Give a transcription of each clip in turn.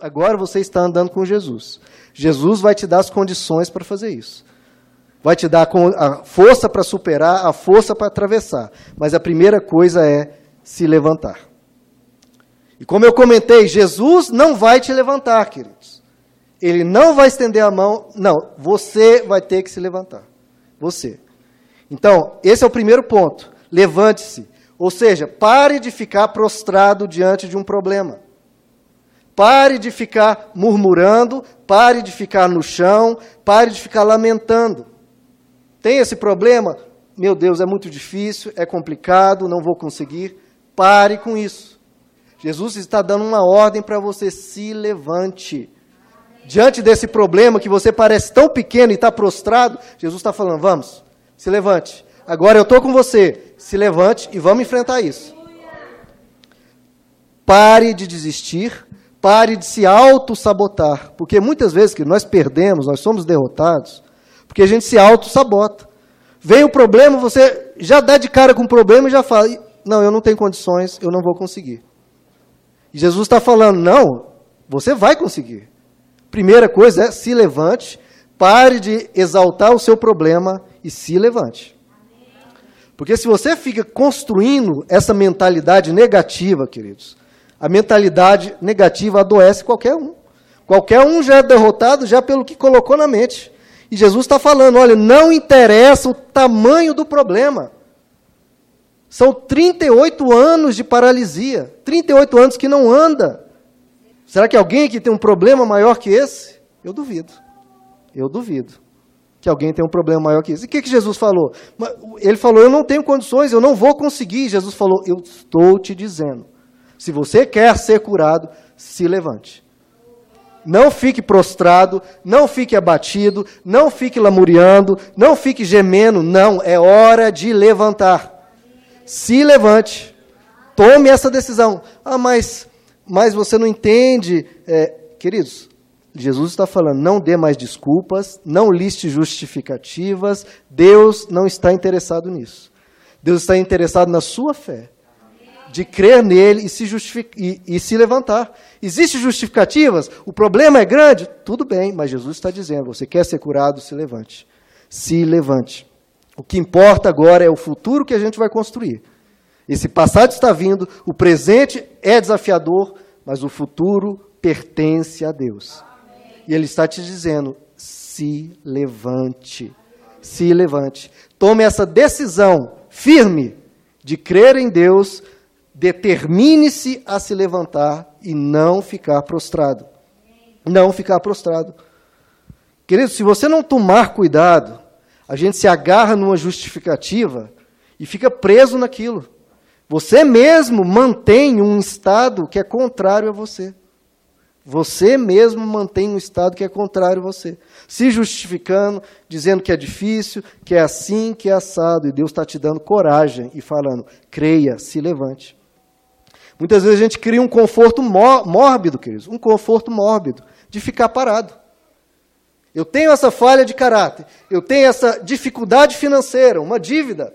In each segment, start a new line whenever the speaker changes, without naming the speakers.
Agora você está andando com Jesus. Jesus vai te dar as condições para fazer isso. Vai te dar a força para superar, a força para atravessar. Mas a primeira coisa é se levantar. E como eu comentei, Jesus não vai te levantar, queridos. Ele não vai estender a mão. Não, você vai ter que se levantar. Você. Então, esse é o primeiro ponto. Levante-se. Ou seja, pare de ficar prostrado diante de um problema. Pare de ficar murmurando, pare de ficar no chão, pare de ficar lamentando. Tem esse problema? Meu Deus, é muito difícil, é complicado, não vou conseguir. Pare com isso. Jesus está dando uma ordem para você: se levante. Diante desse problema que você parece tão pequeno e está prostrado, Jesus está falando: vamos, se levante. Agora eu estou com você, se levante e vamos enfrentar isso. Pare de desistir, Pare de se auto-sabotar. Porque muitas vezes que nós perdemos, nós somos derrotados, porque a gente se auto-sabota. Vem o problema, você já dá de cara com o problema e já fala: Não, eu não tenho condições, eu não vou conseguir. E Jesus está falando: Não, você vai conseguir. Primeira coisa é se levante, pare de exaltar o seu problema e se levante. Porque se você fica construindo essa mentalidade negativa, queridos, a mentalidade negativa adoece qualquer um. Qualquer um já é derrotado já pelo que colocou na mente. E Jesus está falando: olha, não interessa o tamanho do problema. São 38 anos de paralisia. 38 anos que não anda. Será que alguém aqui tem um problema maior que esse? Eu duvido. Eu duvido que alguém tenha um problema maior que esse. E o que, que Jesus falou? Ele falou: Eu não tenho condições, eu não vou conseguir. Jesus falou: Eu estou te dizendo se você quer ser curado, se levante. Não fique prostrado, não fique abatido, não fique lamuriando, não fique gemendo. Não, é hora de levantar. Se levante. Tome essa decisão. Ah, mas, mas você não entende. É, queridos, Jesus está falando: não dê mais desculpas, não liste justificativas. Deus não está interessado nisso. Deus está interessado na sua fé de crer nele e se, e, e se levantar. Existem justificativas? O problema é grande? Tudo bem, mas Jesus está dizendo: você quer ser curado? Se levante. Se levante. O que importa agora é o futuro que a gente vai construir. Esse passado está vindo, o presente é desafiador, mas o futuro pertence a Deus. E Ele está te dizendo: se levante. Se levante. Tome essa decisão firme de crer em Deus Determine-se a se levantar e não ficar prostrado. Não ficar prostrado. Querido, se você não tomar cuidado, a gente se agarra numa justificativa e fica preso naquilo. Você mesmo mantém um estado que é contrário a você. Você mesmo mantém um estado que é contrário a você. Se justificando, dizendo que é difícil, que é assim, que é assado. E Deus está te dando coragem e falando: creia, se levante. Muitas vezes a gente cria um conforto mórbido, queridos, um conforto mórbido de ficar parado. Eu tenho essa falha de caráter, eu tenho essa dificuldade financeira, uma dívida.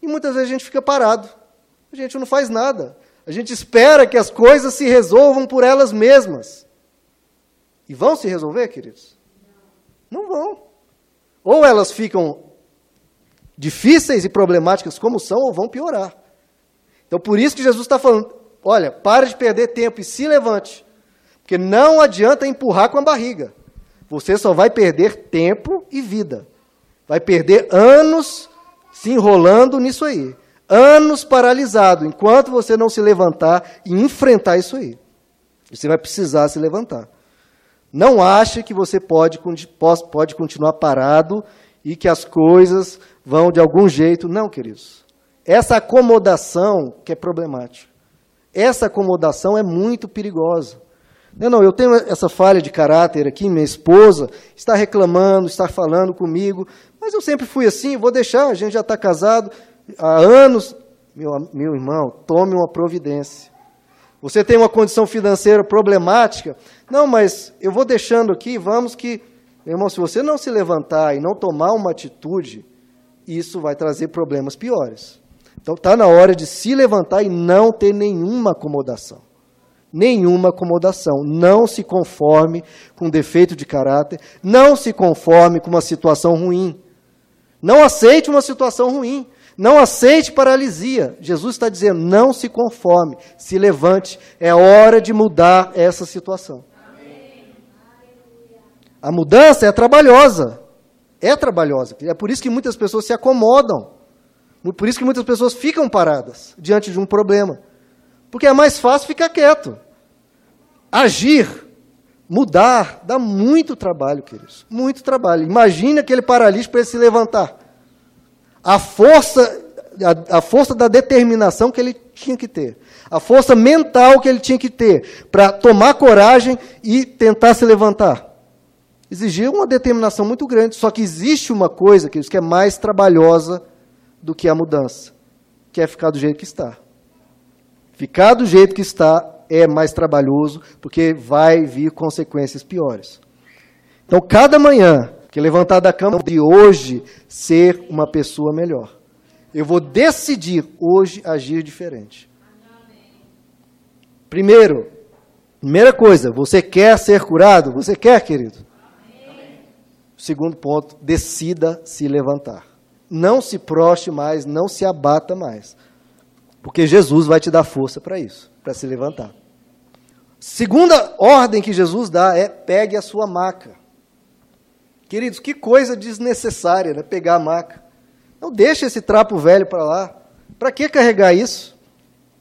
E muitas vezes a gente fica parado. A gente não faz nada. A gente espera que as coisas se resolvam por elas mesmas. E vão se resolver, queridos? Não vão. Ou elas ficam difíceis e problemáticas como são, ou vão piorar. Então, por isso que Jesus está falando: olha, para de perder tempo e se levante. Porque não adianta empurrar com a barriga. Você só vai perder tempo e vida. Vai perder anos se enrolando nisso aí. Anos paralisado, enquanto você não se levantar e enfrentar isso aí. Você vai precisar se levantar. Não ache que você pode, pode continuar parado e que as coisas vão de algum jeito. Não, queridos. Essa acomodação que é problemática. Essa acomodação é muito perigosa. Não, não, eu tenho essa falha de caráter aqui, minha esposa está reclamando, está falando comigo, mas eu sempre fui assim, vou deixar, a gente já está casado há anos. Meu, meu irmão, tome uma providência. Você tem uma condição financeira problemática? Não, mas eu vou deixando aqui, vamos que. Meu irmão, se você não se levantar e não tomar uma atitude, isso vai trazer problemas piores. Então está na hora de se levantar e não ter nenhuma acomodação. nenhuma acomodação. Não se conforme com defeito de caráter, não se conforme com uma situação ruim. Não aceite uma situação ruim. Não aceite paralisia. Jesus está dizendo: não se conforme, se levante. É hora de mudar essa situação. A mudança é trabalhosa. É trabalhosa. É por isso que muitas pessoas se acomodam. Por isso que muitas pessoas ficam paradas diante de um problema. Porque é mais fácil ficar quieto. Agir, mudar, dá muito trabalho, queridos. Muito trabalho. Imagine aquele paralítico para ele se levantar. A força, a, a força da determinação que ele tinha que ter. A força mental que ele tinha que ter para tomar coragem e tentar se levantar. Exigia uma determinação muito grande. Só que existe uma coisa, queridos, que é mais trabalhosa do que a mudança, que é ficar do jeito que está. Ficar do jeito que está é mais trabalhoso, porque vai vir consequências piores. Então, cada manhã que levantar da cama de hoje ser uma pessoa melhor. Eu vou decidir hoje agir diferente. Primeiro, primeira coisa, você quer ser curado? Você quer, querido? Segundo ponto, decida se levantar. Não se proste mais, não se abata mais. Porque Jesus vai te dar força para isso, para se levantar. Segunda ordem que Jesus dá é pegue a sua maca. Queridos, que coisa desnecessária, né? Pegar a maca. Não deixe esse trapo velho para lá. Para que carregar isso?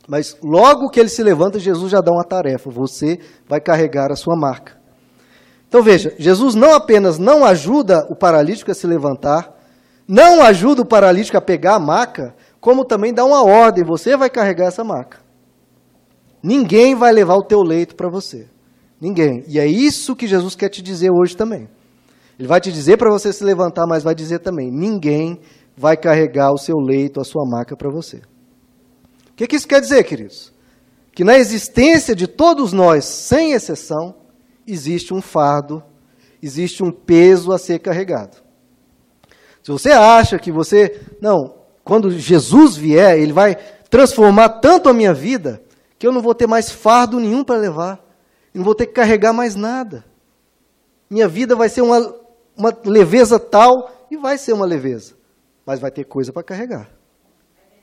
Mas logo que ele se levanta, Jesus já dá uma tarefa. Você vai carregar a sua marca. Então veja, Jesus não apenas não ajuda o paralítico a se levantar, não ajuda o paralítico a pegar a maca, como também dá uma ordem: você vai carregar essa maca. Ninguém vai levar o teu leito para você. Ninguém. E é isso que Jesus quer te dizer hoje também. Ele vai te dizer para você se levantar, mas vai dizer também: ninguém vai carregar o seu leito, a sua maca para você. O que, que isso quer dizer, queridos? Que na existência de todos nós, sem exceção, existe um fardo, existe um peso a ser carregado. Se você acha que você. Não, quando Jesus vier, ele vai transformar tanto a minha vida que eu não vou ter mais fardo nenhum para levar. Não vou ter que carregar mais nada. Minha vida vai ser uma, uma leveza tal, e vai ser uma leveza. Mas vai ter coisa para carregar.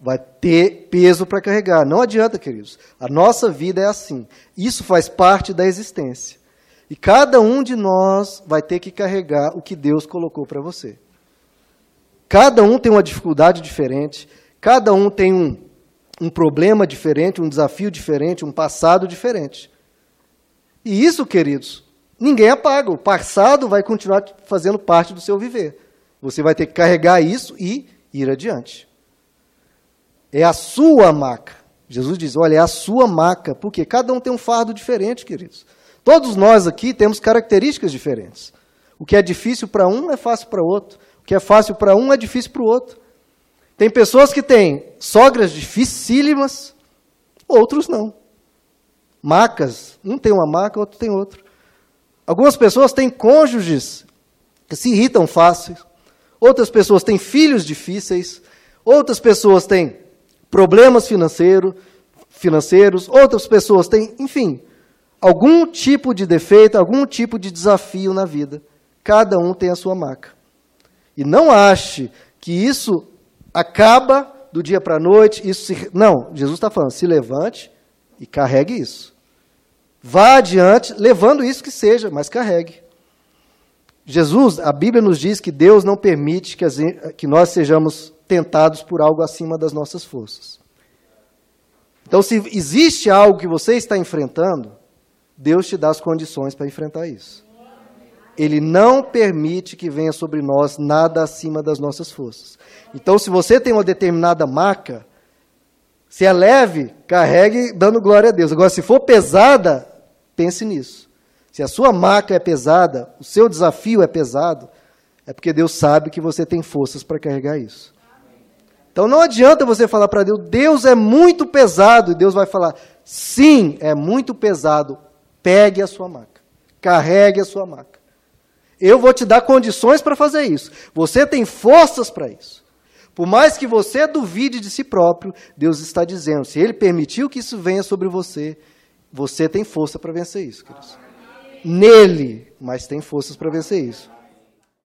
Vai ter peso para carregar. Não adianta, queridos. A nossa vida é assim. Isso faz parte da existência. E cada um de nós vai ter que carregar o que Deus colocou para você. Cada um tem uma dificuldade diferente, cada um tem um, um problema diferente, um desafio diferente, um passado diferente. E isso, queridos, ninguém apaga. O passado vai continuar fazendo parte do seu viver. Você vai ter que carregar isso e ir adiante. É a sua maca. Jesus diz: olha, é a sua maca. Porque cada um tem um fardo diferente, queridos. Todos nós aqui temos características diferentes. O que é difícil para um é fácil para outro. Que é fácil para um é difícil para o outro. Tem pessoas que têm sogras dificílimas, outros não. Macas, um tem uma maca, outro tem outro. Algumas pessoas têm cônjuges que se irritam fácil. Outras pessoas têm filhos difíceis. Outras pessoas têm problemas financeiro, financeiros. Outras pessoas têm, enfim, algum tipo de defeito, algum tipo de desafio na vida. Cada um tem a sua maca. E não ache que isso acaba do dia para a noite. Isso se... Não, Jesus está falando, se levante e carregue isso. Vá adiante, levando isso que seja, mas carregue. Jesus, a Bíblia nos diz que Deus não permite que, as, que nós sejamos tentados por algo acima das nossas forças. Então, se existe algo que você está enfrentando, Deus te dá as condições para enfrentar isso. Ele não permite que venha sobre nós nada acima das nossas forças. Então, se você tem uma determinada marca, se é leve, carregue dando glória a Deus. Agora, se for pesada, pense nisso. Se a sua marca é pesada, o seu desafio é pesado, é porque Deus sabe que você tem forças para carregar isso. Então não adianta você falar para Deus, Deus é muito pesado, e Deus vai falar, sim, é muito pesado, pegue a sua maca, carregue a sua maca. Eu vou te dar condições para fazer isso. Você tem forças para isso. Por mais que você duvide de si próprio, Deus está dizendo: se Ele permitiu que isso venha sobre você, Você tem força para vencer isso, queridos. Nele, mas tem forças para vencer isso.